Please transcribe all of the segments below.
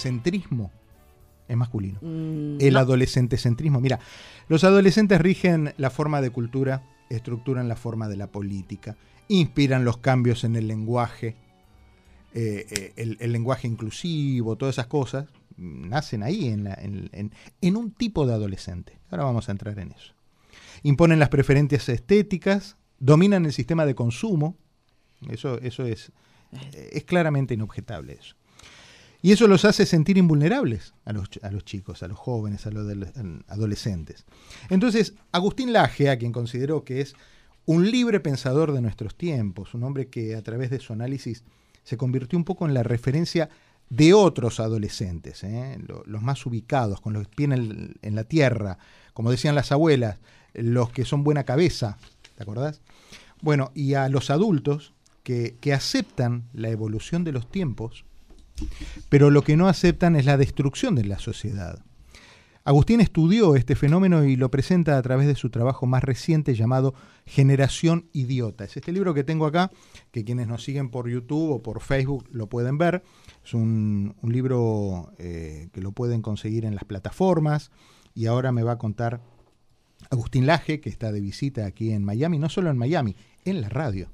adolescentrismo es masculino. Mm, El no. adolescentecentrismo. Mira, los adolescentes rigen la forma de cultura, estructuran la forma de la política, inspiran los cambios en el lenguaje, eh, eh, el, el lenguaje inclusivo, todas esas cosas, mm, nacen ahí en, la- en- en- en un tipo de adolescente. Ahora vamos a entrar en eso. Imponen las preferencias estéticas, dominan el sistema de consumo, eso, eso es, es claramente inobjetable eso. Y eso los hace sentir invulnerables a los, chicos, a los jóvenes, a los adole- adolescentes. Entonces, Agustín Laje, a quien consideró que es un libre pensador de nuestros tiempos, un hombre que a través de su análisis se convirtió un poco en la referencia de otros adolescentes, ¿eh? Lo- los más ubicados, con los pies en, en la tierra, como decían las abuelas, los que son buena cabeza, ¿te acordás? Bueno, y a los adultos que, que aceptan la evolución de los tiempos, pero lo que no aceptan es la destrucción de la sociedad. Agustín estudió este fenómeno y lo presenta a través de su trabajo más reciente llamado Generación Idiota. Es este libro que tengo acá, que quienes nos siguen por YouTube o por Facebook lo pueden ver. Es un, libro eh, que lo pueden conseguir en las plataformas y ahora me va a contar Agustín Laje, que está de visita aquí en Miami, no solo en Miami, en la radio.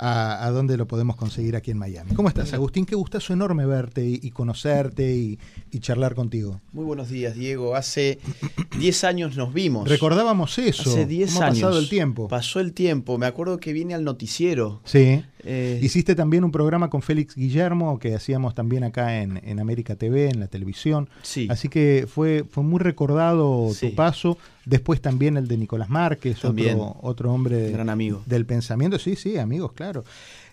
A, a dónde lo podemos conseguir aquí en Miami. ¿Cómo estás, Agustín? Qué gustazo enorme verte y, y conocerte y, y charlar contigo. Muy buenos días, Diego. Hace 10 años nos vimos. Recordábamos eso. Hace 10 ¿Cómo ha años. pasado el tiempo? Pasó el tiempo. Me acuerdo que vine al noticiero. Sí. Eh, Hiciste también un programa con Félix Guillermo que hacíamos también acá en, en América TV, en la televisión. sí. Así que fue, fue muy recordado Sí. tu paso. Después también el de Nicolás Márquez, También. otro, otro hombre Gran amigo. del pensamiento. Sí, sí, amigos, claro.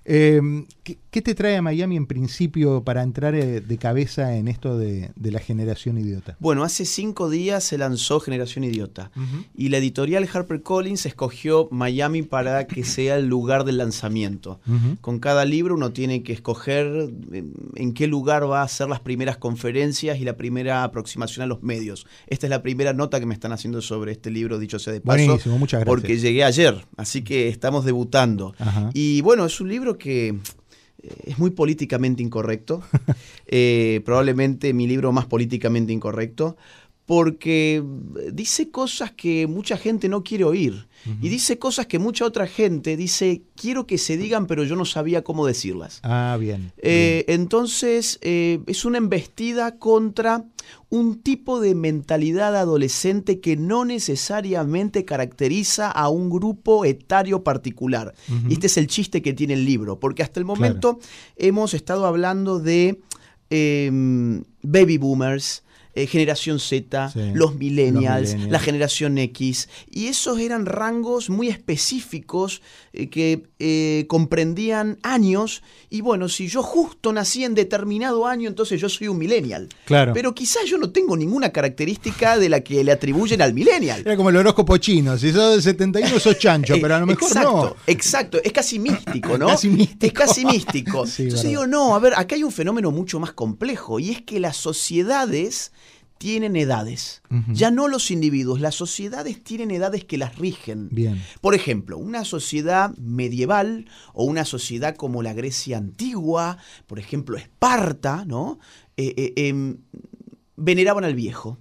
Eh, ¿qué, qué te trae a Miami en principio para entrar eh, de cabeza en esto de, de la generación idiota? Bueno, hace cinco días se lanzó Generación Idiota. Y la editorial HarperCollins escogió Miami para que sea el lugar del lanzamiento. Con cada libro uno tiene que escoger eh, en qué lugar va a hacer las primeras conferencias y la primera aproximación a los medios. Esta es la primera nota que me están haciendo sobre este libro, dicho sea de paso. Buenísimo, muchas gracias. Porque llegué ayer, así que estamos debutando. Ajá. Y bueno, es un libro que eh, es muy políticamente incorrecto. Eh, probablemente mi libro más políticamente incorrecto. Porque dice cosas que mucha gente no quiere oír. Y dice cosas que mucha otra gente dice, quiero que se digan, pero yo no sabía cómo decirlas. Ah, bien. Eh, entonces, eh, es una embestida contra un tipo de mentalidad adolescente que no necesariamente caracteriza a un grupo etario particular. Y este es el chiste que tiene el libro, porque hasta el momento hemos estado hablando de eh, baby boomers. Eh, generación Z, Sí, los millennials, los millennials. la generación X, y esos eran rangos muy específicos eh, que eh, comprendían años, y bueno, si yo justo nací en determinado año, entonces yo soy un millennial. Claro. Pero quizás yo no tengo ninguna característica de la que le atribuyen al millennial. Era como el horóscopo chino. Si sos del 71 sos chancho, pero a lo mejor exacto, no. Exacto, es casi místico, ¿no? Casi místico. Es casi místico. Sí, Entonces verdad. digo, no, a ver, acá hay un fenómeno mucho más complejo y es que las sociedades tienen edades. Ya no los individuos, las sociedades tienen edades que las rigen. Bien. Por ejemplo, una sociedad medieval o una sociedad como la Grecia antigua, por ejemplo, Esparta, ¿no? Eh, eh, em, veneraban al viejo.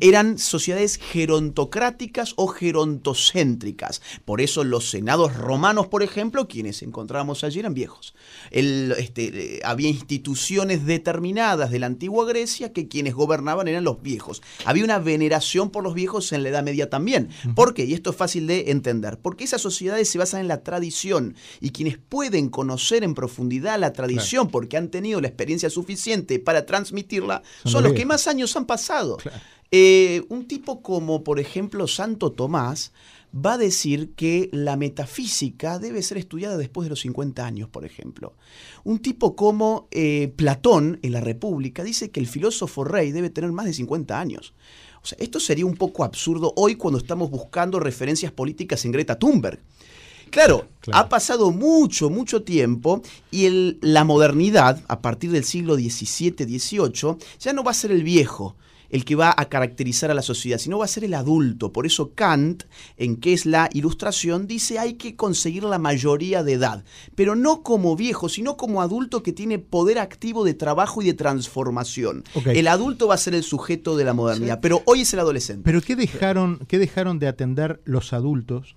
Eran sociedades gerontocráticas o gerontocéntricas. Por eso los senados romanos, por ejemplo, quienes encontramos allí eran viejos. El, este, eh, había instituciones determinadas de la antigua Grecia que quienes gobernaban eran los viejos. Había una veneración por los viejos en la Edad Media también. ¿Por qué? Y esto es fácil de entender. Porque esas sociedades se basan en la tradición y quienes pueden conocer en profundidad la tradición porque han tenido la experiencia suficiente para transmitirla Son son, los los que más años han pasado. Claro. Eh, un tipo como, por ejemplo, Santo Tomás va a decir que la metafísica debe ser estudiada después de los 50 años, por ejemplo. Un tipo como eh, Platón en la República dice que el filósofo rey debe tener más de 50 años. O sea, esto sería un poco absurdo hoy cuando estamos buscando referencias políticas en Greta Thunberg. Claro, Claro. ha pasado mucho, mucho tiempo y el- la modernidad, a partir del siglo XVII, XVIII, ya no va a ser el viejo. El que va a caracterizar a la sociedad, sino va a ser el adulto. Por eso Kant, en qué es la ilustración, dice hay que conseguir la mayoría de edad, pero no como viejo, sino como adulto que tiene poder activo de trabajo y de transformación. El adulto va a ser el sujeto de la modernidad, pero hoy es el adolescente. Pero ¿qué dejaron, qué dejaron de atender los adultos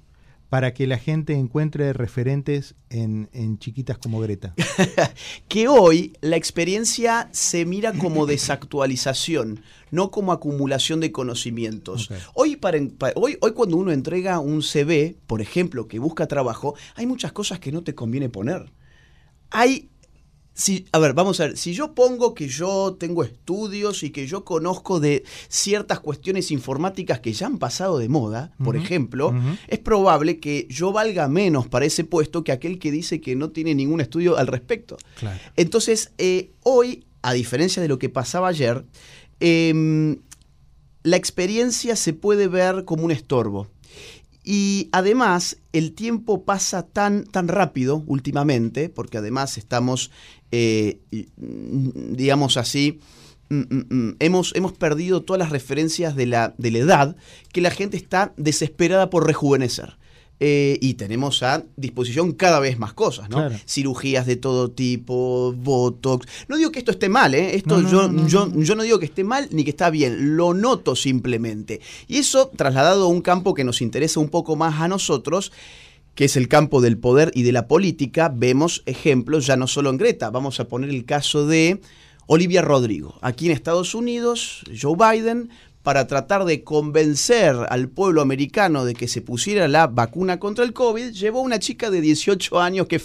para que la gente encuentre referentes en, en chiquitas como Greta? que hoy la experiencia se mira como desactualización, no como acumulación de conocimientos. Hoy, para, pa- hoy, hoy cuando uno entrega un CV, por ejemplo, que busca trabajo, hay muchas cosas que no te conviene poner. Hay... Si, a ver, vamos a ver, si yo pongo que yo tengo estudios y que yo conozco de ciertas cuestiones informáticas que ya han pasado de moda, por ejemplo, es probable que yo valga menos para ese puesto que aquel que dice que no tiene ningún estudio al respecto. Claro. Entonces, eh, hoy, a diferencia de lo que pasaba ayer, em, la experiencia se puede ver como un estorbo. Y además, el tiempo pasa tan, tan rápido últimamente, porque además estamos, eh, mm, digamos así, mm, mm, hemos, hemos perdido todas las referencias de la, de la edad, que la gente está desesperada por rejuvenecer. Eh, y tenemos a disposición cada vez más cosas, ¿no? Claro. Cirugías de todo tipo, Botox. No digo que esto esté mal, ¿eh? Esto No, no, yo, no, no, yo, no. yo no digo que esté mal ni que está bien, lo noto simplemente. Y eso trasladado a un campo que nos interesa un poco más a nosotros, que es el campo del poder y de la política, vemos ejemplos ya no solo en Greta, vamos a poner el caso de Olivia Rodrigo. Aquí en Estados Unidos, Joe Biden, para tratar de convencer al pueblo americano de que se pusiera la vacuna contra el COVID, llevó a una chica de 18 años que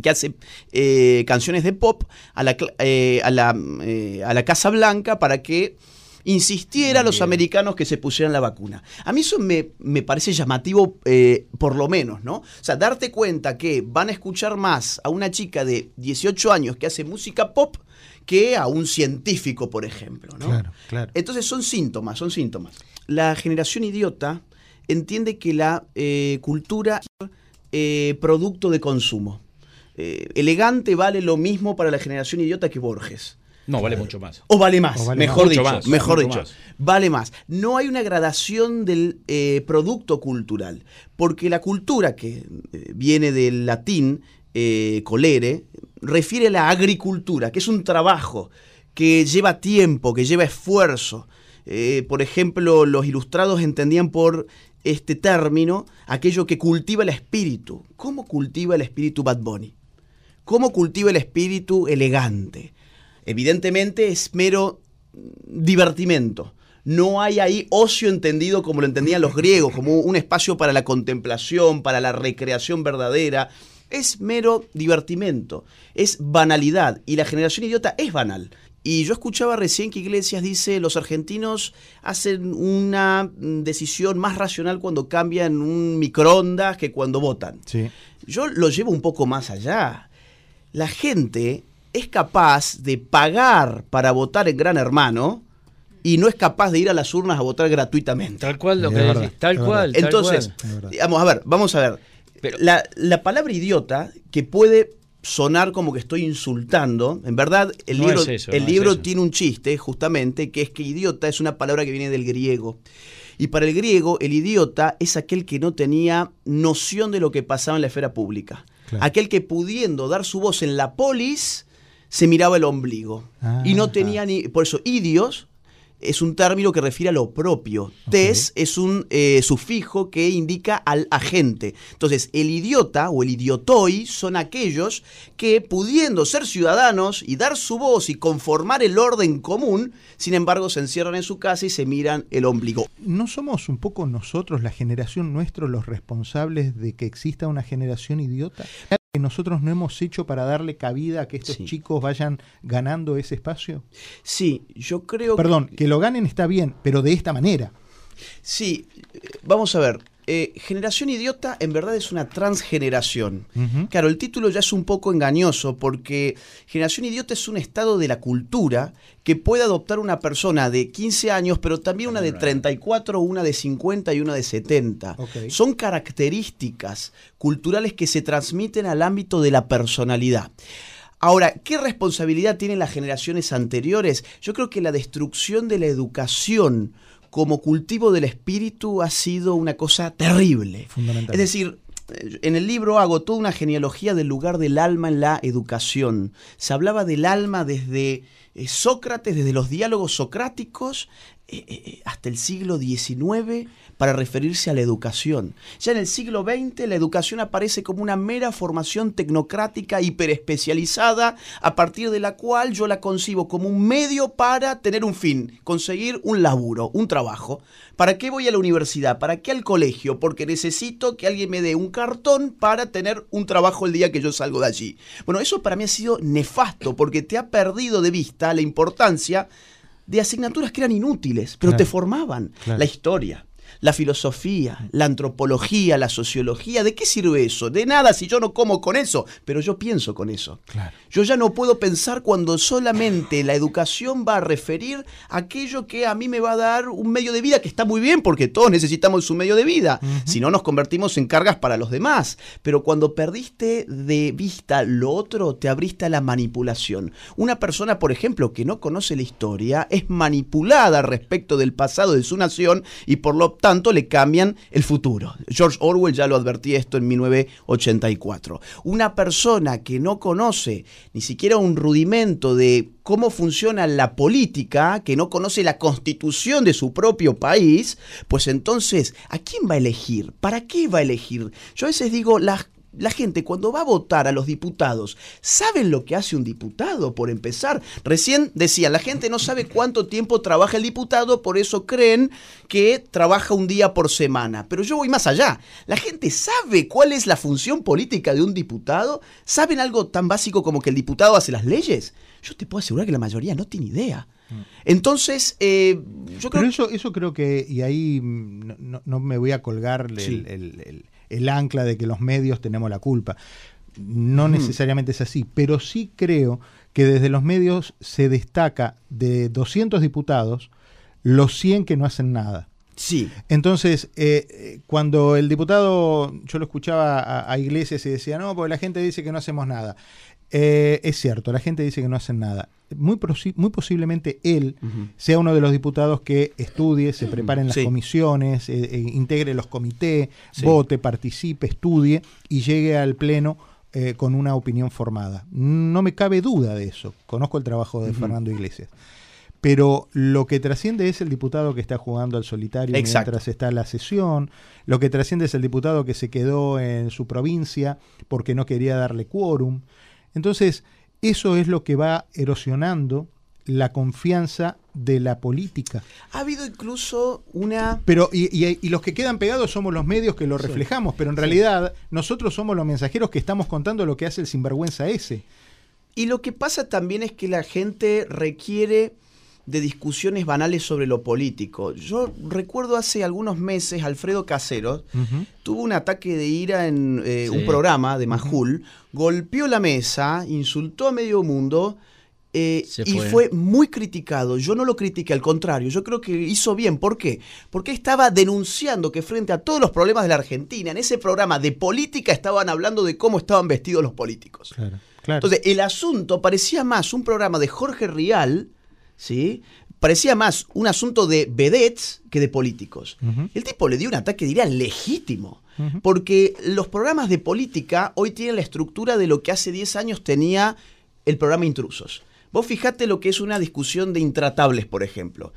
que hace eh, canciones de pop a la, eh, a, la, eh, a la Casa Blanca para que insistiera a los americanos que se pusieran la vacuna. A mí eso me, me parece llamativo, eh, por lo menos, ¿no? O sea, darte cuenta que van a escuchar más a una chica de 18 años que hace música pop que a un científico, por ejemplo, ¿no? Claro, claro. Entonces son síntomas, son síntomas. La generación idiota entiende que la eh, cultura es eh, producto de consumo. Eh, elegante vale lo mismo para la generación idiota que Borges. No, vale mucho más. O vale más, O vale mejor más. dicho, Mucho más, mejor dicho. más. Vale más. No hay una gradación del eh, producto cultural, porque la cultura, que eh, viene del latín eh, colere, refiere a la agricultura, que es un trabajo que lleva tiempo, que lleva esfuerzo. Eh, por ejemplo, los ilustrados entendían por este término aquello que cultiva el espíritu. ¿Cómo cultiva el espíritu Bad Bunny? ¿Cómo cultiva el espíritu elegante? Evidentemente es mero divertimento. No hay ahí ocio entendido como lo entendían los griegos, como un espacio para la contemplación, para la recreación verdadera. Es mero divertimento, es banalidad. Y la generación idiota es banal. Y yo escuchaba recién que Iglesias dice, los argentinos hacen una decisión más racional cuando cambian un microondas que cuando votan. Sí. Yo lo llevo un poco más allá. La gente es capaz de pagar para votar en Gran Hermano y no es capaz de ir a las urnas a votar gratuitamente. Tal cual lo que decís. Tal cual. tal Entonces, cual. Verdad. digamos, a ver, vamos a ver. Pero- la, la palabra idiota, que puede sonar como que estoy insultando, en verdad el No libro, es eso, el no es libro eso. tiene un chiste, justamente, que es que idiota es una palabra que viene del griego. Y para el griego, el idiota es aquel que no tenía noción de lo que pasaba en la esfera pública. Claro. Aquel que pudiendo dar su voz en la polis, se miraba el ombligo. Ah, y no tenía ni... Por eso, idios es un término que refiere a lo propio. Tes es un eh, sufijo que indica al agente. Entonces, el idiota o el idiotoi son aquellos que, pudiendo ser ciudadanos y dar su voz y conformar el orden común, sin embargo, se encierran en su casa y se miran el ombligo. ¿No somos un poco nosotros, la generación nuestra, los responsables de que exista una generación idiota? ¿Que nosotros no hemos hecho para darle cabida a que estos Sí. chicos vayan ganando ese espacio? Sí, yo creo Perdón, que lo ganen está bien, pero de esta manera. Sí, eh, vamos a ver. Eh, generación idiota en verdad es una transgeneración. Claro, el título ya es un poco engañoso porque generación idiota es un estado de la cultura que puede adoptar una persona de 15 años, pero también una de 34, una de 50 y una de 70. Ok. Son características culturales que se transmiten al ámbito de la personalidad. Ahora, ¿qué responsabilidad tienen las generaciones anteriores? Yo creo que la destrucción de la educación como cultivo del espíritu ha sido una cosa terrible. Fundamental. Es decir, en el libro hago toda una genealogía del lugar del alma en la educación. Se hablaba del alma desde eh, Sócrates, desde los diálogos socráticos, eh, eh, hasta el siglo XIX para referirse a la educación. Ya en el siglo XX la educación aparece como una mera formación tecnocrática hiperespecializada a partir de la cual yo la concibo como un medio para tener un fin, conseguir un laburo, un trabajo. ¿Para qué voy a la universidad? ¿Para qué al colegio? Porque necesito que alguien me dé un cartón para tener un trabajo el día que yo salgo de allí. Bueno, eso para mí ha sido nefasto porque te ha perdido de vista la importancia de asignaturas que eran inútiles, pero te formaban. La historia, la filosofía, la antropología, la sociología. ¿De qué sirve eso? De nada si yo no como con eso, pero yo pienso con eso. Yo ya no puedo pensar cuando solamente la educación va a referir aquello que a mí me va a dar un medio de vida, que está muy bien porque todos necesitamos un medio de vida, si no nos convertimos en cargas para los demás. Pero cuando perdiste de vista lo otro, te abriste a la manipulación. Una persona, por ejemplo, que no conoce la historia, es manipulada respecto del pasado de su nación y por lo tanto tanto le cambian el futuro. George Orwell ya lo advertía esto en 1984. Una persona que no conoce ni siquiera un rudimento de cómo funciona la política, que no conoce la constitución de su propio país, pues entonces, ¿a quién va a elegir? ¿Para qué va a elegir? Yo a veces digo, las la gente cuando va a votar a los diputados, ¿saben lo que hace un diputado? Por empezar, recién decía, la gente no sabe cuánto tiempo trabaja el diputado, por eso creen que trabaja un día por semana. Pero yo voy más allá. La gente sabe cuál es la función política de un diputado. ¿Saben algo tan básico como que el diputado hace las leyes? Yo te puedo asegurar que la mayoría no tiene idea. Mm. Entonces, eh, yo creo... Pero eso, eso creo que, y ahí no, me voy a colgar el el ancla de que los medios tenemos la culpa. No necesariamente es así, pero sí creo que desde los medios se destaca de 200 diputados los 100 que no hacen nada. Sí. Entonces, eh, cuando el diputado, yo lo escuchaba a, a, Iglesias y decía, no, porque la gente dice que no hacemos nada. Eh, es cierto, la gente dice que no hacen nada. Muy, muy posiblemente él sea uno de los diputados que estudie, se prepare en las comisiones, eh, eh, integre los comités, vote, participe, estudie y llegue al Pleno con una opinión formada. No me cabe duda de eso. Conozco el trabajo de Fernando Iglesias. Pero lo que trasciende es el diputado que está jugando al solitario mientras está la sesión. Lo que trasciende es el diputado que se quedó en su provincia porque no quería darle quórum. Entonces, eso es lo que va erosionando la confianza de la política. Ha habido incluso una... Pero, y, los que quedan pegados somos los medios que lo reflejamos, pero en realidad nosotros somos los mensajeros que estamos contando lo que hace el sinvergüenza ese. Y lo que pasa también es que la gente requiere de discusiones banales sobre lo político. Yo recuerdo hace algunos meses Alfredo Casero tuvo un ataque de ira en eh, un programa de Majul, golpeó la mesa, insultó a medio mundo. Eh, y fue muy criticado. Yo no lo critiqué, al contrario, yo creo que hizo bien. ¿Por qué? Porque estaba denunciando que frente a todos los problemas de la Argentina, en ese programa de política estaban hablando de cómo estaban vestidos los políticos. Entonces, el asunto parecía más un programa de Jorge Rial, ¿sí? Parecía más un asunto de vedettes que de políticos. El tipo le dio un ataque, diría, legítimo. Porque los programas de política hoy tienen la estructura de lo que hace 10 años tenía el programa Intrusos. Vos fijate lo que es una discusión de intratables, por ejemplo.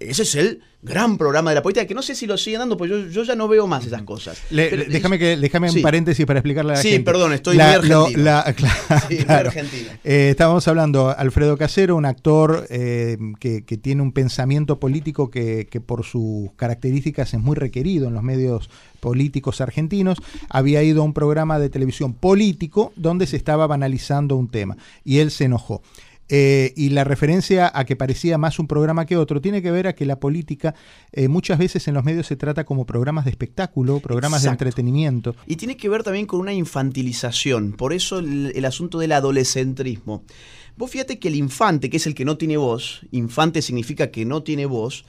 Ese es el gran programa de la política, que no sé si lo siguen dando, pues yo, ya no veo más esas cosas. déjame que, déjame un paréntesis para explicarle a la sí, perdón, estoy muy argentino. sí, argentino. Eh, estábamos hablando, Alfredo Casero, un actor eh, que, tiene un pensamiento político que, que por sus características es muy requerido en los medios políticos argentinos, había ido a un programa de televisión político donde se estaba banalizando un tema y él se enojó. Eh, y la referencia a que parecía más un programa que otro tiene que ver a que la política eh, muchas veces en los medios se trata como programas de espectáculo, programas de entretenimiento. Y tiene que ver también con una infantilización, por eso el, asunto del adolescentrismo. Vos fíjate que el infante, que es el que no tiene voz, infante significa que no tiene voz,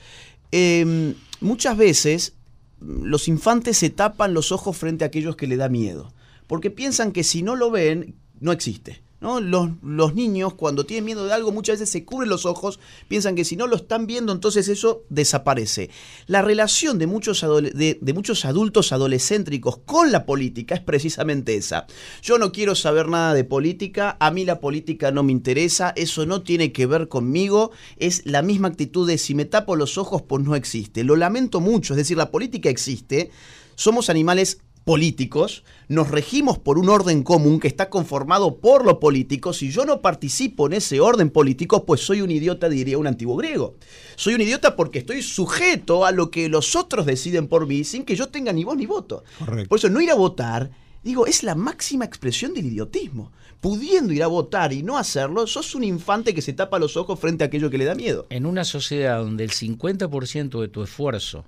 em, muchas veces los infantes se tapan los ojos frente a aquellos que le da miedo, porque piensan que si no lo ven, no existe ¿no? Los, los, niños cuando tienen miedo de algo muchas veces se cubren los ojos, piensan que si no lo están viendo entonces eso desaparece. La relación de muchos, de, muchos adultos adolescéntricos con la política es precisamente esa. Yo no quiero saber nada de política, a mí la política no me interesa, eso no tiene que ver conmigo, es la misma actitud de si me tapo los ojos pues no existe. Lo lamento mucho, es decir, la política existe, somos animales políticos, nos regimos por un orden común que está conformado por los políticos. Si yo no participo en ese orden político, pues soy un idiota, diría un antiguo griego. Soy un idiota porque estoy sujeto a lo que los otros deciden por mí sin que yo tenga ni voz ni voto. Por eso no ir a votar, digo, es la máxima expresión del idiotismo. Pudiendo ir a votar y no hacerlo, sos un infante que se tapa los ojos frente a aquello que le da miedo. En una sociedad donde el 50% de tu esfuerzo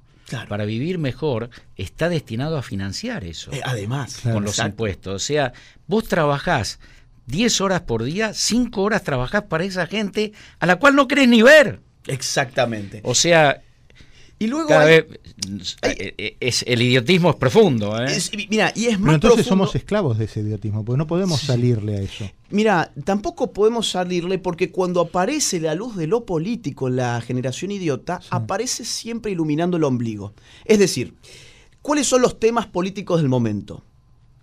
para vivir mejor está destinado a financiar eso. Eh, además, con los impuestos. O sea, vos trabajás 10 horas por día, 5 horas trabajás para esa gente a la cual no querés ni ver. Exactamente. O sea, y luego Cada vez eh, eh, es, el idiotismo es profundo. ¿eh? mira, y es más Pero entonces somos esclavos de ese idiotismo, porque no podemos salirle a eso. Mira, tampoco podemos salirle porque cuando aparece la luz de lo político en la generación idiota, aparece siempre iluminando el ombligo. Es decir, ¿cuáles son los temas políticos del momento?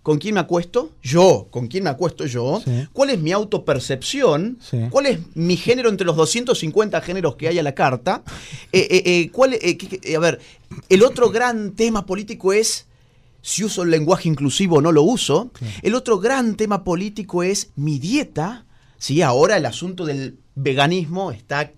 ¿Con quién me acuesto? Yo. ¿Con quién me acuesto yo? ¿Cuál es mi autopercepción? ¿Cuál es mi género entre los 250 géneros que hay a la carta? Eh, eh, eh, ¿cuál, a ver, el otro gran tema político es si uso el lenguaje inclusivo o no lo uso. El otro gran tema político es mi dieta. Sí, ahora el asunto del veganismo está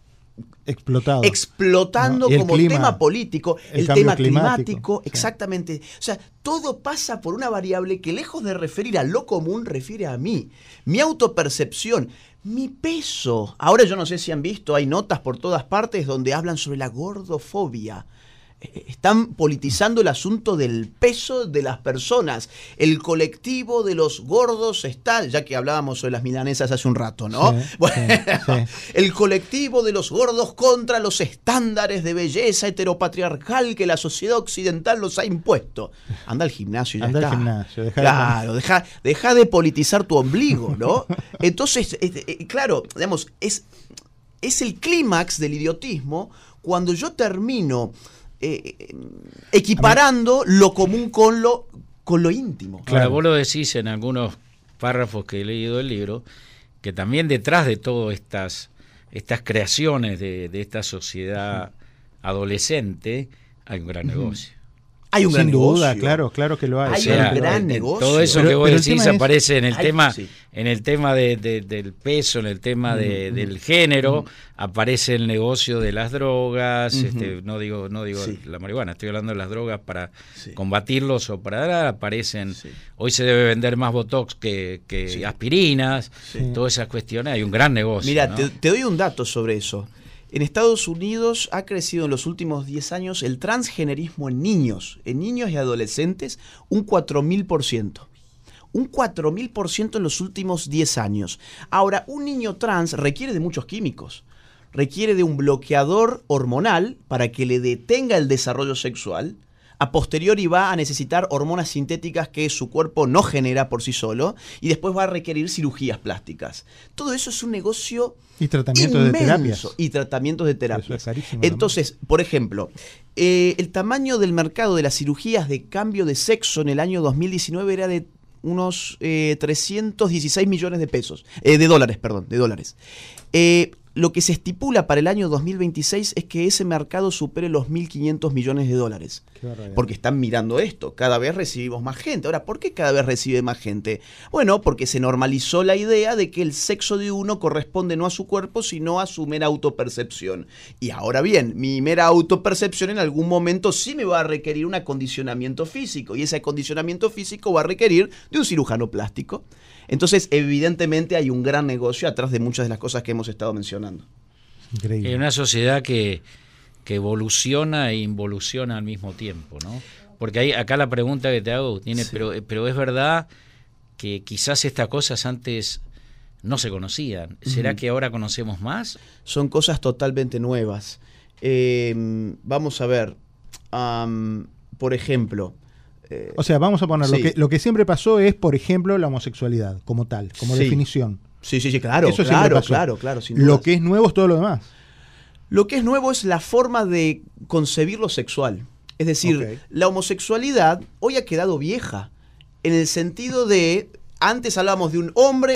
explotado. Explotando como tema político, el, tema climático, exactamente. O sea, todo pasa por una variable que lejos de referir a lo común, refiere a mí. Mi autopercepción, mi peso. Ahora yo no sé si han visto, hay notas por todas partes donde hablan sobre la gordofobia están politizando el asunto del peso de las personas. El colectivo de los gordos está, ya que hablábamos sobre las milanesas hace un rato, ¿no? bueno, el colectivo de los gordos contra los estándares de belleza heteropatriarcal que la sociedad occidental los ha impuesto. Anda al gimnasio y Anda Al gimnasio, deja claro, deja, deja, de politizar tu ombligo, ¿no? Entonces, eh, claro, digamos, es, es el clímax del idiotismo cuando yo termino eh, eh, equiparando lo común con lo, con lo íntimo. Claro, vos lo decís en algunos párrafos que he leído del libro, que también detrás de todas estas, estas creaciones de, esta sociedad adolescente hay un gran negocio. Hay un gran duda, negocio. claro, claro que lo hay. Hay un gran negocio. Todo eso que vos decís aparece en el tema, en el tema del peso, en el tema del género, aparece el negocio de las drogas, este, no digo, no digo la marihuana, estoy hablando de las drogas para combatirlos o para aparecen. Hoy se debe vender más botox que, aspirinas, todas esas cuestiones, hay un gran negocio. Mira, te doy un dato sobre eso. En Estados Unidos ha crecido en los últimos 10 años el transgenerismo en niños, en niños y adolescentes, un 4000%. Un 4000% en los últimos 10 años. Ahora, un niño trans requiere de muchos químicos. Requiere de un bloqueador hormonal para que le detenga el desarrollo sexual a posteriori va a necesitar hormonas sintéticas que su cuerpo no genera por sí solo y después va a requerir cirugías plásticas. Todo eso es un negocio y tratamientos de terapias y tratamientos de terapias. Entonces, por ejemplo, eh, el tamaño del mercado de las cirugías de cambio de sexo en el año 2019 era de unos 316 eh, millones de pesos, eh, de dólares, perdón, de dólares lo que se estipula para el año 2026 es que ese mercado supere los 1.500 millones de dólares. Porque están mirando esto, cada vez recibimos más gente. Ahora, ¿por qué cada vez recibe más gente? Bueno, porque se normalizó la idea de que el sexo de uno corresponde no a su cuerpo, sino a su mera autopercepción. Y ahora bien, mi mera autopercepción en algún momento sí me va a requerir un acondicionamiento físico, y ese acondicionamiento físico va a requerir de un cirujano plástico. Entonces, evidentemente hay un gran negocio atrás de muchas de las cosas que hemos estado mencionando. Increíble. Hay una sociedad que, evoluciona e involuciona al mismo tiempo, ¿no? Porque hay, acá la pregunta que te hago, tiene, pero, pero es verdad que quizás estas cosas antes no se conocían. ¿Será que ahora conocemos más? Son cosas totalmente nuevas. Eh, vamos a ver, por ejemplo, o sea, vamos a poner, lo, que, lo que siempre pasó es, por ejemplo, la homosexualidad como tal, como definición. Sí, sí, sí, claro, Eso claro, claro, claro. lo que es nuevo es todo lo demás. Lo que es nuevo es la forma de concebir lo sexual. Es decir, la homosexualidad hoy ha quedado vieja, en el sentido de, antes hablábamos de un hombre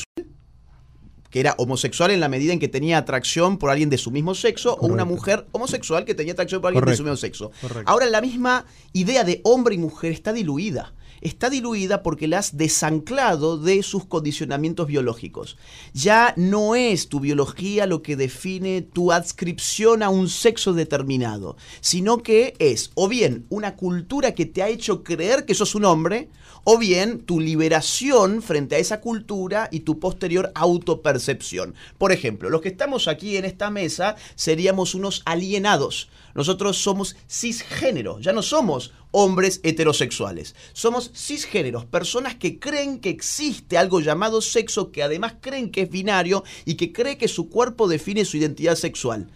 que era homosexual en la medida en que tenía atracción por alguien de su mismo sexo, o una mujer homosexual que tenía atracción por alguien de su mismo sexo. Ahora la misma idea de hombre y mujer está diluida está diluida porque la has desanclado de sus condicionamientos biológicos. Ya no es tu biología lo que define tu adscripción a un sexo determinado, sino que es o bien una cultura que te ha hecho creer que sos un hombre, o bien tu liberación frente a esa cultura y tu posterior autopercepción. Por ejemplo, los que estamos aquí en esta mesa seríamos unos alienados. Nosotros somos cisgénero, ya no somos hombres heterosexuales. Somos cisgéneros, personas que creen que existe algo llamado sexo, que además creen que es binario y que cree que su cuerpo define su identidad sexual.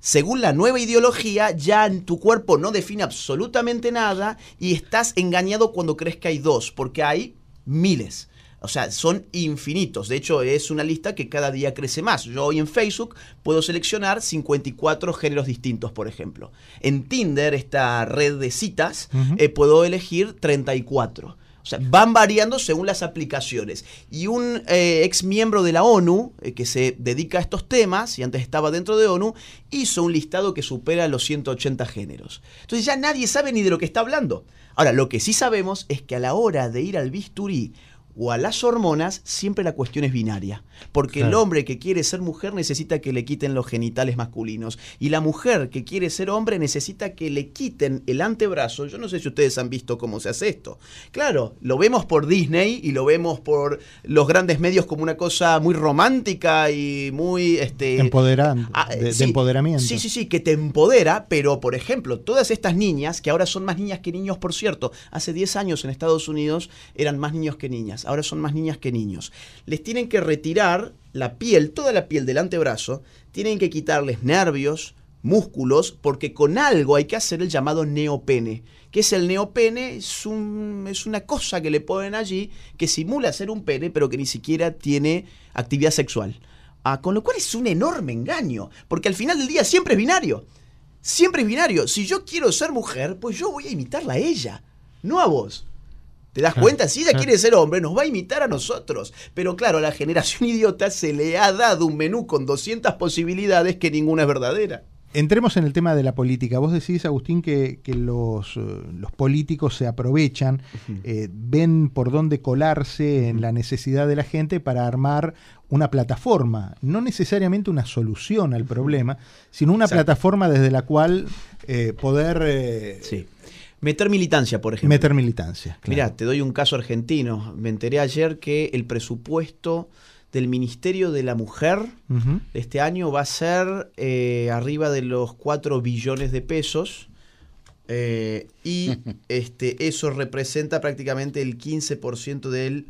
Según la nueva ideología, ya tu cuerpo no define absolutamente nada y estás engañado cuando crees que hay dos, porque hay miles. O sea, son infinitos. De hecho, es una lista que cada día crece más. Yo hoy en Facebook puedo seleccionar 54 géneros distintos, por ejemplo. En Tinder, esta red de citas, eh, puedo elegir 34. Sea, van variando según las aplicaciones. Y un eh, ex miembro de la ONU, eh, que se dedica a estos temas, y antes estaba dentro de ONU, hizo un listado que supera los 180 géneros. Entonces ya nadie sabe ni de lo que está hablando. Ahora, lo que sí sabemos es que a la hora de ir al bisturí o a las hormonas, siempre la cuestión es binaria. Porque el hombre que quiere ser mujer necesita que le quiten los genitales masculinos. Y la mujer que quiere ser hombre necesita que le quiten el antebrazo. Yo no sé si ustedes han visto cómo se hace esto. Claro, lo vemos por Disney y lo vemos por los grandes medios como una cosa muy romántica y muy... Este, Empoderante, ah, de, empoderamiento. Sí, sí, sí, que te empodera, pero por ejemplo, todas estas niñas, que ahora son más niñas que niños, por cierto, hace 10 años en Estados Unidos eran más niños que niñas ahora son más niñas que niños. Les tienen que retirar la piel, toda la piel del antebrazo, tienen que quitarles nervios, músculos, porque con algo hay que hacer el llamado neopene. ¿Qué es el neopene? Es, un, es una cosa que le ponen allí que simula ser un pene, pero que ni siquiera tiene actividad sexual. Ah, con lo cual es un enorme engaño, porque al final del día siempre es binario. Siempre es binario. Si yo quiero ser mujer, pues yo voy a imitarla a ella, no a vos. ¿Te das cuenta? Si ella quiere ser hombre, nos va a imitar a nosotros. Pero claro, a la generación idiota se le ha dado un menú con 200 posibilidades que ninguna es verdadera. Entremos en el tema de la política. Vos decís, Agustín, que, los, eh, los, políticos se aprovechan, eh, ven por dónde colarse en la necesidad de la gente para armar una plataforma, no necesariamente una solución al problema, sino una plataforma desde la cual eh, poder... Sí Meter militancia, por ejemplo. Meter militancia. Mira, te doy un caso argentino. Me enteré ayer que el presupuesto del Ministerio de la Mujer este año va a ser eh, arriba de los 4 billones de pesos. Eh, y este, eso representa prácticamente el 15% del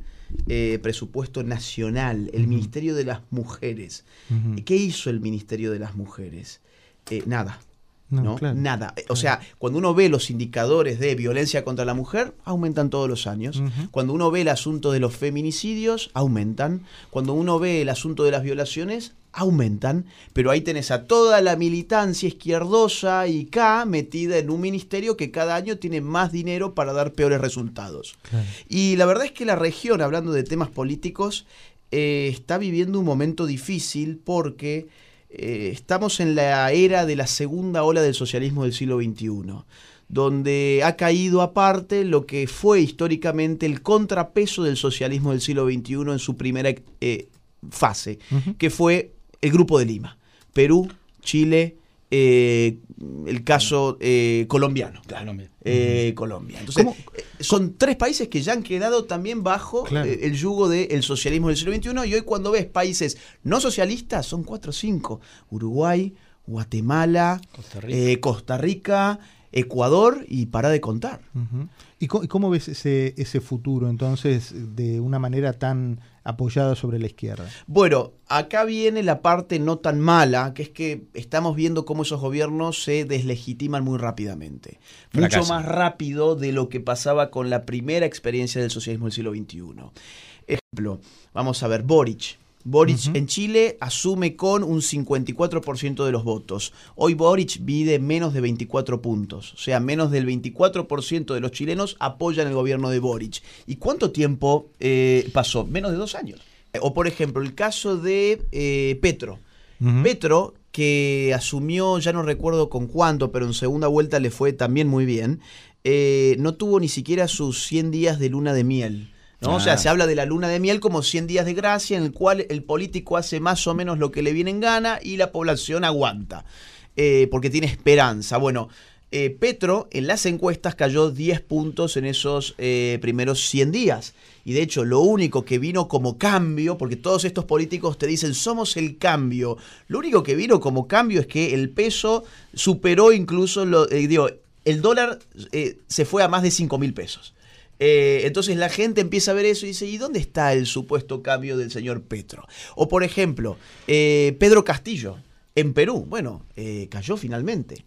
eh, presupuesto nacional, el Ministerio de las Mujeres. ¿Qué hizo el Ministerio de las Mujeres? nada. No, nada. O sea, cuando uno ve los indicadores de violencia contra la mujer, aumentan todos los años. Cuando uno ve el asunto de los feminicidios, aumentan. Cuando uno ve el asunto de las violaciones, aumentan. Pero ahí tenés a toda la militancia izquierdosa y K metida en un ministerio que cada año tiene más dinero para dar peores resultados. Y la verdad es que la región, hablando de temas políticos, eh, está viviendo un momento difícil porque eh, estamos en la era de la segunda ola del socialismo del siglo XXI, donde ha caído aparte lo que fue históricamente el contrapeso del socialismo del siglo XXI en su primera eh, fase, que fue el Grupo de Lima, Perú, Chile, eh, el caso eh, colombiano. Colombia. Eh, Colombia. Entonces, son tres países que ya han quedado también bajo el yugo del socialismo del siglo XXI y hoy cuando ves países no socialistas son cuatro o cinco. Uruguay, Guatemala, Costa Rica, Ecuador y para de contar. ¿Y cómo, ves ese, ese futuro entonces de una manera tan apoyada sobre la izquierda? Bueno, acá viene la parte no tan mala, que es que estamos viendo cómo esos gobiernos se deslegitiman muy rápidamente. Mucho más rápido de lo que pasaba con la primera experiencia del socialismo del siglo XXI. Ejemplo, vamos a ver, Boric. Boric en Chile asume con un 54% de los votos. Hoy Boric vive menos de 24 puntos. O sea, menos del 24% de los chilenos apoyan el gobierno de Boric. ¿Y cuánto tiempo eh, pasó? Menos de dos años. O por ejemplo, el caso de eh, Petro. Petro, que asumió, ya no recuerdo con cuánto, pero en segunda vuelta le fue también muy bien, eh, no tuvo ni siquiera sus 100 días de luna de miel. ¿No? O sea, se habla de la luna de miel como 100 días de gracia en el cual el político hace más o menos lo que le viene en gana y la población aguanta, eh, porque tiene esperanza. Bueno, eh, Petro en las encuestas cayó 10 puntos en esos eh, primeros 100 días. Y de hecho, lo único que vino como cambio, porque todos estos políticos te dicen somos el cambio, lo único que vino como cambio es que el peso superó incluso, lo, digo, el dólar se fue a más de 5 mil pesos. Eh, entonces la gente empieza a ver eso y dice, ¿y dónde está el supuesto cambio del señor Petro? O por ejemplo, eh, Pedro Castillo, en Perú, bueno, eh, cayó finalmente.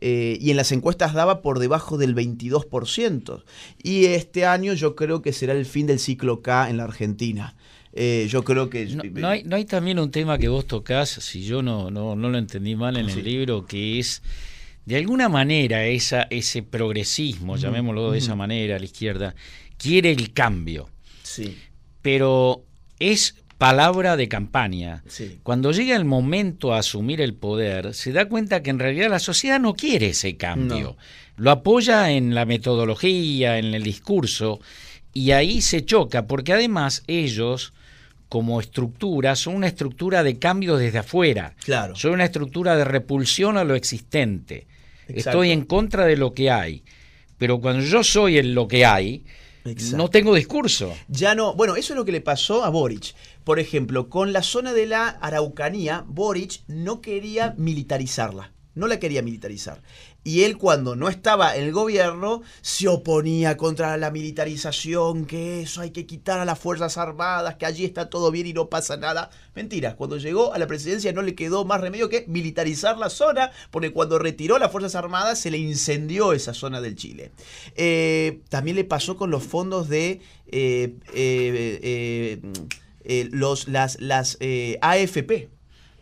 y en las encuestas daba por debajo del 22%. Y este año yo creo que será el fin del ciclo K en la Argentina. yo creo que... No, hay, también un tema que vos tocas, si yo no, no, lo entendí mal en el libro, que es de alguna manera esa, ese progresismo, llamémoslo de esa manera a la izquierda, quiere el cambio. Sí. Pero es palabra de campaña. Cuando llega el momento a asumir el poder, se da cuenta que en realidad la sociedad no quiere ese cambio. Lo apoya en la metodología, en el discurso, y ahí se choca, porque además ellos como estructura son una estructura de cambio desde afuera. Claro. Son una estructura de repulsión a lo existente. Estoy en contra de lo que hay. Pero cuando yo soy en lo que hay, no tengo discurso. Ya no. Bueno, eso es lo que le pasó a Boric. Por ejemplo, con la zona de la Araucanía, Boric no quería militarizarla no la quería militarizar. Y él cuando no estaba en el gobierno se oponía contra la militarización, que eso hay que quitar a las Fuerzas Armadas, que allí está todo bien y no pasa nada. Mentira, cuando llegó a la presidencia no le quedó más remedio que militarizar la zona, porque cuando retiró las Fuerzas Armadas se le incendió esa zona del Chile. Eh, también le pasó con los fondos de... Eh, eh, los, las, las AFP,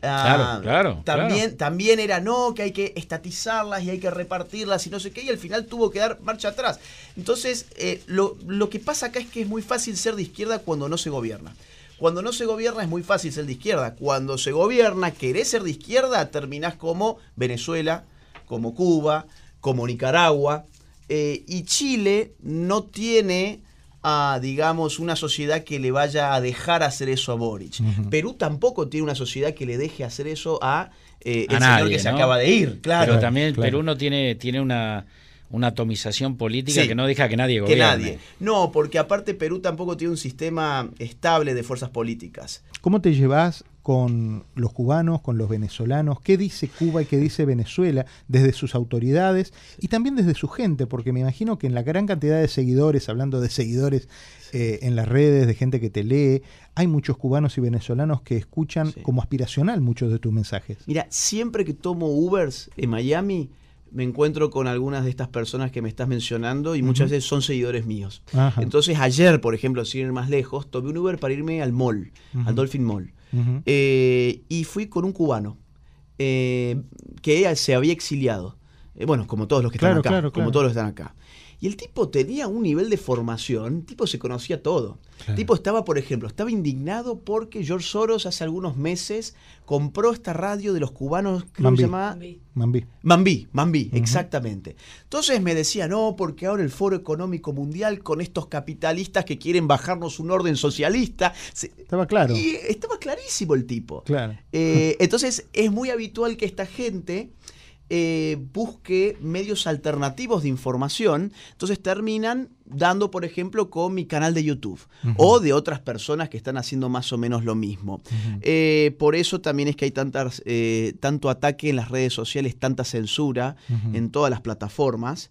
Claro, ah, claro. También, también era no, que hay que estatizarlas y hay que repartirlas y no sé qué, y al final tuvo que dar marcha atrás. Entonces, eh, lo, que pasa acá es que es muy fácil ser de izquierda cuando no se gobierna. Cuando no se gobierna es muy fácil ser de izquierda. Cuando se gobierna, querés ser de izquierda, terminás como Venezuela, como Cuba, como Nicaragua. Eh, y Chile no tiene a, digamos, una sociedad que le vaya a dejar hacer eso a Boric. Perú tampoco tiene una sociedad que le deje hacer eso a, eh, el señor que se acaba de ir. Claro. Pero también Perú no tiene, tiene una una atomización política que no deja que nadie gobierne. Que nadie. No, porque aparte Perú tampoco tiene un sistema estable de fuerzas políticas. ¿Cómo te llevas con los cubanos, con los venezolanos? ¿Qué dice Cuba y qué dice Venezuela desde sus autoridades y también desde su gente? Porque me imagino que en la gran cantidad de seguidores, hablando de seguidores eh, en las redes, de gente que te lee, hay muchos cubanos y venezolanos que escuchan como aspiracional muchos de tus mensajes. Mira, siempre que tomo Ubers en Miami, me encuentro con algunas de estas personas que me estás mencionando y muchas veces son seguidores míos. Entonces ayer, por ejemplo, sin ir más lejos, tomé un Uber para irme al mall, al Dolphin Mall. Eh, y fui con un cubano eh, que se había exiliado. Eh, bueno, como todos los que están acá. Como todos los que están acá. Y el tipo tenía un nivel de formación, el tipo se conocía todo. El tipo estaba, por ejemplo, estaba indignado porque George Soros hace algunos meses compró esta radio de los cubanos, que se llamaba Mambí. Mambí, Mambí, exactamente. Entonces me decía, no, porque ahora el Foro Económico Mundial con estos capitalistas que quieren bajarnos un orden socialista. Estaba claro. Y estaba clarísimo el tipo. Claro. Eh, entonces es muy habitual que esta gente eh, busque medios alternativos de información, entonces terminan dando, por ejemplo, con mi canal de YouTube o de otras personas que están haciendo más o menos lo mismo. Eh, por eso también es que hay tantas, eh, tanto ataque en las redes sociales, tanta censura en todas las plataformas,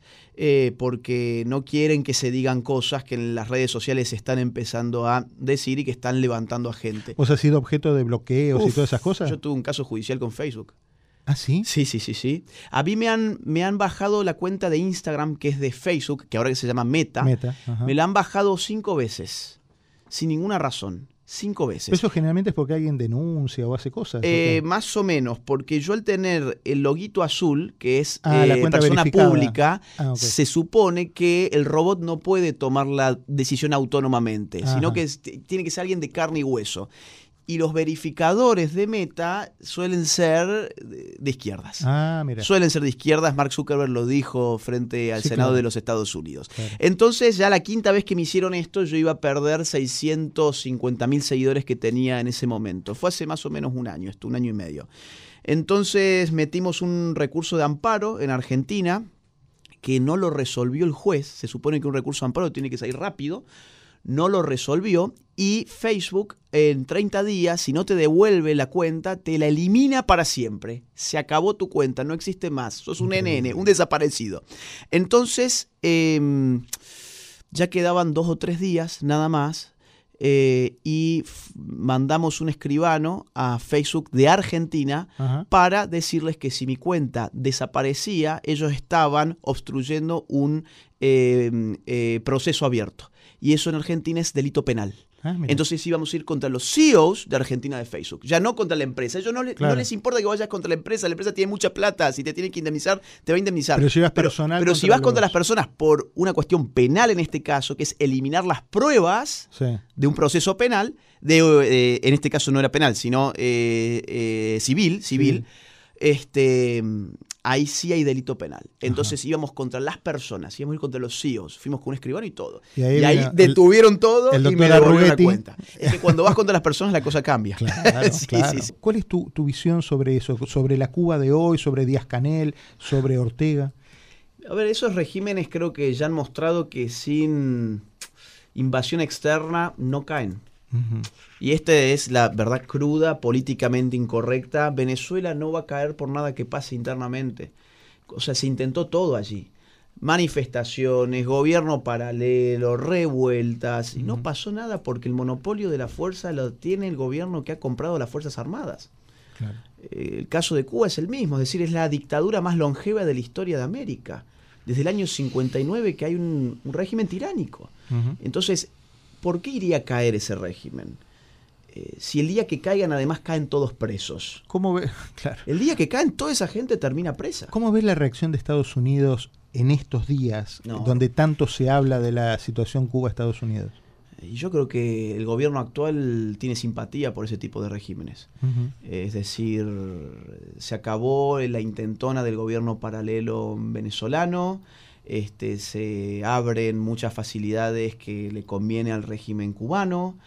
porque no quieren que se digan cosas que en las redes sociales están empezando a decir y que están levantando a gente. ¿Vos has sido objeto de bloqueos y todas esas cosas? Yo tuve un caso judicial con Facebook. ¿Ah, sí? Sí, sí, sí, sí. A mí me han, me han bajado la cuenta de Instagram, que es de Facebook, que ahora se llama Meta. Meta me la han bajado cinco veces, sin ninguna razón. cinco veces. eso generalmente es porque alguien denuncia o hace cosas. Eh, más o menos, porque yo al tener el loguito azul, que es ah, la eh, persona pública, ah, se supone que el robot no puede tomar la decisión autónomamente, sino que tiene que ser alguien de carne y hueso y los verificadores de Meta suelen ser de izquierdas. Ah, mira. Suelen ser de izquierdas, Mark Zuckerberg lo dijo frente al Senado de los Estados Unidos. Entonces, ya la quinta vez que me hicieron esto, yo iba a perder 650 mil seguidores que tenía en ese momento. Fue hace más o menos un año, esto, un año y medio. Entonces metimos un recurso de amparo en Argentina que no lo resolvió el juez. Se supone que un recurso de amparo tiene que salir rápido no lo resolvió y Facebook en 30 días, si no te devuelve la cuenta, te la elimina para siempre. Se acabó tu cuenta, no existe más. Sos un NN, un desaparecido. Entonces, em, ya quedaban dos o tres días nada más. Eh, y mandamos un escribano a Facebook de Argentina para decirles que si mi cuenta desaparecía, ellos estaban obstruyendo un em, eh, proceso abierto y eso en Argentina es delito penal. Ah, Entonces íbamos a ir contra los CEOs de Argentina de Facebook, ya no contra la empresa. Ellos no, no, les importa que vayas contra la empresa, la empresa tiene mucha plata, si te tiene que indemnizar, te va a indemnizar. Pero si vas, personal pero, si vas contra las personas por una cuestión penal en este caso, que es eliminar las pruebas de un proceso penal, de, eh, en este caso no era penal, sino eh, eh, civil, civil, este ahí sí hay delito penal. Entonces íbamos contra las personas, íbamos a ir contra los CEOs, fuimos con un escribano y todo. Y ahí, detuvieron todo y me devolvieron la cuenta. Es que cuando vas contra las personas la cosa cambia. ¿Cuál es tu, visión sobre eso? Sobre la Cuba de hoy, sobre Díaz Canel, sobre Ortega. A ver, esos regímenes creo que ya han mostrado que sin invasión externa no caen. Y esta es la verdad cruda, políticamente incorrecta. Venezuela no va a caer por nada que pase internamente. O sea, se intentó todo allí. Manifestaciones, gobierno paralelo, revueltas, y no pasó nada porque el monopolio de la fuerza lo tiene el gobierno que ha comprado las Fuerzas Armadas. Eh, el caso de Cuba es el mismo, es decir, es la dictadura más longeva de la historia de América. Desde el año 59 que hay un, régimen tiránico. Entonces, ¿por qué iría a caer ese régimen? Eh, si el día que caigan además caen todos presos. ¿Cómo ve? El día que caen toda esa gente termina presa. ¿Cómo ves la reacción de Estados Unidos en estos días donde tanto se habla de la situación Cuba-Estados Unidos? Y yo creo que el gobierno actual tiene simpatía por ese tipo de regímenes. Es decir, se acabó la intentona del gobierno paralelo venezolano, este, se abren muchas facilidades que le conviene al régimen cubano.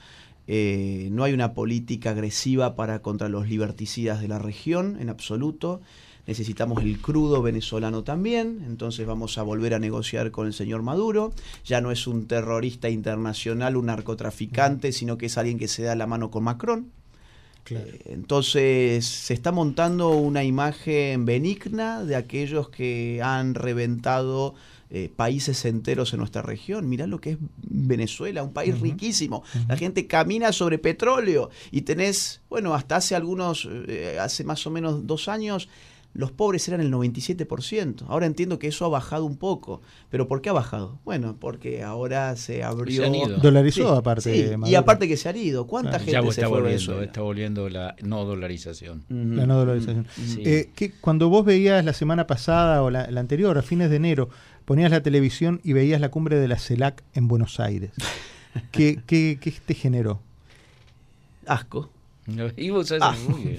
Eh, no hay una política agresiva para contra los liberticidas de la región en absoluto. Necesitamos el crudo venezolano también, entonces vamos a volver a negociar con el señor Maduro. Ya no es un terrorista internacional, un narcotraficante, sino que es alguien que se da la mano con Macron. Eh, entonces se está montando una imagen benigna de aquellos que han reventado eh, países enteros en nuestra región. Mirá lo que es Venezuela, un país riquísimo. La gente camina sobre petróleo y tenés, bueno, hasta hace algunos, eh, hace más o menos dos años, los pobres eran el 97%. Ahora entiendo que eso ha bajado un poco. ¿Pero por qué ha bajado? Bueno, porque ahora se abrió... Dolarizó aparte. y aparte que se han ido. ¿Cuánta gente se está fue volviendo, Está volviendo la no dolarización. La no dolarización. Eh, que cuando vos veías la semana pasada o la, anterior, a fines de enero, ponías la televisión y veías la cumbre de la CELAC en Buenos Aires. ¿Qué, qué, qué te generó? Asco.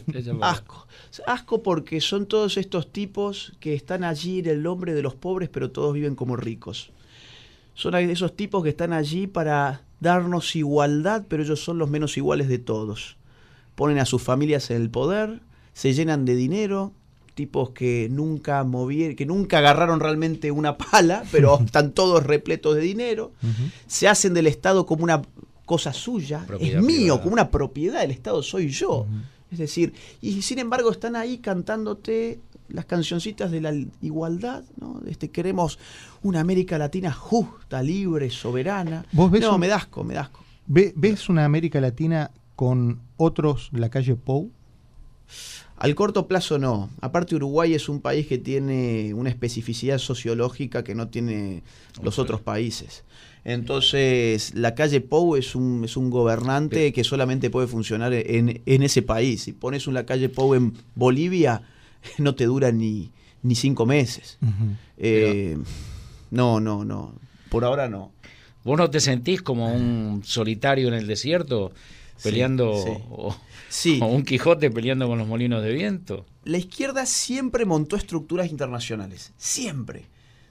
asco. asco. porque son todos estos tipos que están allí en el nombre de los pobres, pero todos viven como ricos. Son esos tipos que están allí para darnos igualdad, pero ellos son los menos iguales de todos. Ponen a sus familias en el poder, se llenan de dinero, tipos que nunca movieron, que nunca agarraron realmente una pala, pero están todos repletos de dinero, se hacen del Estado como una cosa suya, es mío, como una propiedad, el Estado soy yo. Es decir, y sin embargo están ahí cantándote las cancioncitas de la igualdad, ¿no? Este, queremos una América Latina justa, libre, soberana. ¿Vos ves no, me dasco, me dasco. ¿Ves una América Latina con otros la calle Pou? Al corto plazo no. Aparte Uruguay es un país que tiene una especificidad sociológica que no tiene los otros países. Entonces, la calle Pou es un, es un gobernante que solamente puede funcionar en, ese país. Si pones una calle Pou en Bolivia, no te dura ni, ni cinco meses. Eh, no, no, no. Por ahora no. ¿Vos no te sentís como un solitario en el desierto peleando sí, O, un Quijote peleando con los molinos de viento? La izquierda siempre montó estructuras internacionales, siempre.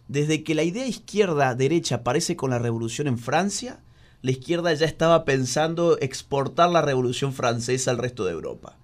Desde que la idea izquierda-derecha aparece con la revolución en Francia, la izquierda ya estaba pensando exportar la revolución francesa al resto de Europa.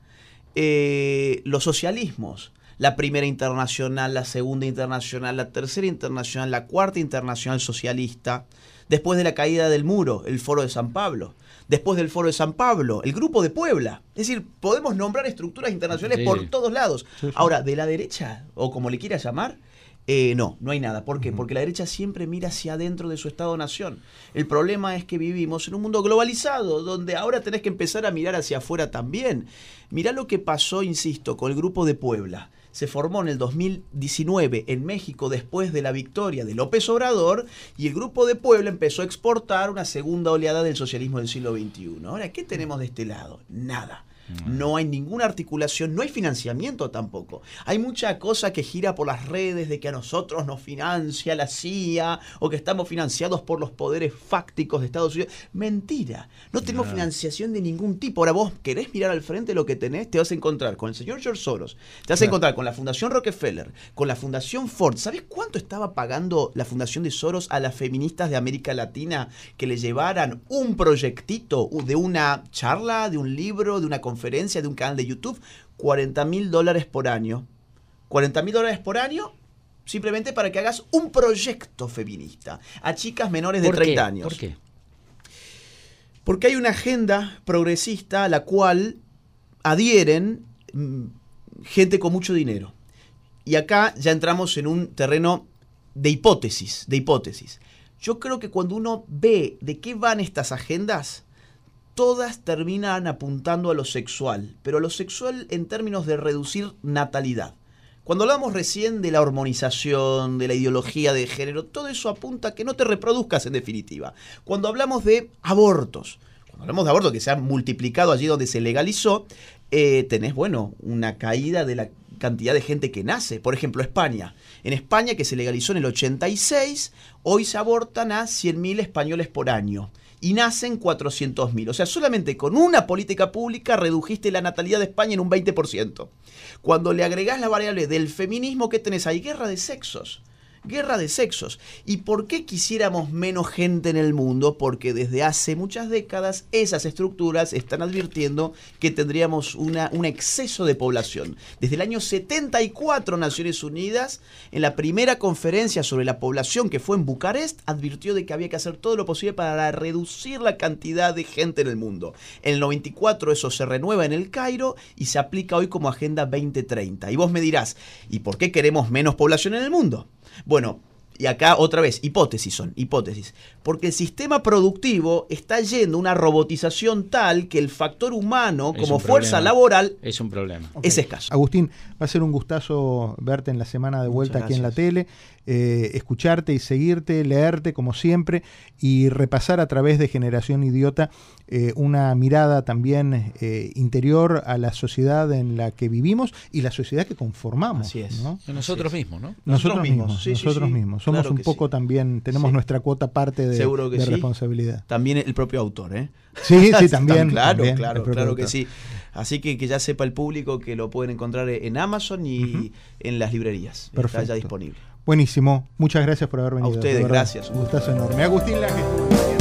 Eh, los socialismos, la primera internacional, la segunda internacional, la tercera internacional, la cuarta internacional socialista, después de la caída del muro, el foro de San Pablo, después del foro de San Pablo, el grupo de Puebla. Es decir, podemos nombrar estructuras internacionales por todos lados. Ahora, de la derecha, o como le quiera llamar, eh, no, no hay nada. ¿Por qué? Porque la derecha siempre mira hacia adentro de su Estado-nación. El problema es que vivimos en un mundo globalizado, donde ahora tenés que empezar a mirar hacia afuera también. Mirá lo que pasó, insisto, con el grupo de Puebla. Se formó en el 2019 en México después de la victoria de López Obrador y el grupo de Puebla empezó a exportar una segunda oleada del socialismo del siglo XXI. Ahora, ¿qué tenemos de este lado? Nada. No hay ninguna articulación, no hay financiamiento tampoco. Hay mucha cosa que gira por las redes de que a nosotros nos financia la CIA o que estamos financiados por los poderes fácticos de Estados Unidos. Mentira, no tenemos financiación de ningún tipo. Ahora vos querés mirar al frente lo que tenés, te vas a encontrar con el señor George Soros, te vas a encontrar con la Fundación Rockefeller, con la Fundación Ford. ¿Sabés cuánto estaba pagando la Fundación de Soros a las feministas de América Latina que le llevaran un proyectito de una charla, de un libro, de una conferencia? De un canal de YouTube, 40 mil dólares por año. 40 mil dólares por año simplemente para que hagas un proyecto feminista a chicas menores de 30 años. ¿Por qué? Porque hay una agenda progresista a la cual adhieren mm, gente con mucho dinero. Y acá ya entramos en un terreno de hipótesis, de hipótesis. Yo creo que cuando uno ve de qué van estas agendas, todas terminan apuntando a lo sexual, pero a lo sexual en términos de reducir natalidad. Cuando hablamos recién de la hormonización, de la ideología de género, todo eso apunta a que no te reproduzcas en definitiva. Cuando hablamos de abortos, cuando hablamos de abortos que se han multiplicado allí donde se legalizó, eh, tenés, bueno, una caída de la cantidad de gente que nace. Por ejemplo, España. En España, que se legalizó en el 86, hoy se abortan a 100.000 españoles por año y nacen 400.000. O sea, solamente con una política pública redujiste la natalidad de España en un 20%. Cuando le agregás la variable del feminismo, ¿qué tenés ahí? Guerra de sexos guerra de sexos. ¿Y por qué quisiéramos menos gente en el mundo? Porque desde hace muchas décadas esas estructuras están advirtiendo que tendríamos una, un exceso de población. Desde el año 74 Naciones Unidas, en la primera conferencia sobre la población que fue en Bucarest, advirtió de que había que hacer todo lo posible para reducir la cantidad de gente en el mundo. En el 94 eso se renueva en el Cairo y se aplica hoy como Agenda 2030. Y vos me dirás, ¿y por qué queremos menos población en el mundo? Bueno, y acá otra vez, hipótesis son, hipótesis. Porque el sistema productivo está yendo a una robotización tal que el factor humano como fuerza laboral es un problema. Es escaso. Agustín, va a ser un gustazo verte en la semana de vuelta aquí en la tele. Eh, escucharte y seguirte, leerte como siempre y repasar a través de Generación Idiota eh, una mirada también eh, interior a la sociedad en la que vivimos y la sociedad que conformamos. Así es. Nosotros mismos, ¿no? Nosotros, mismos, nosotros mismos. Somos un poco también, tenemos nuestra cuota parte de, responsabilidad. También el propio autor, ¿eh? Sí, sí, también. claro, claro, claro que sí. Así que que ya sepa el público que lo pueden encontrar en Amazon y en las librerías. Está ya disponible. Buenísimo. Muchas gracias por haber venido. A ustedes, gracias. Un gustazo enorme. Agustín Laje.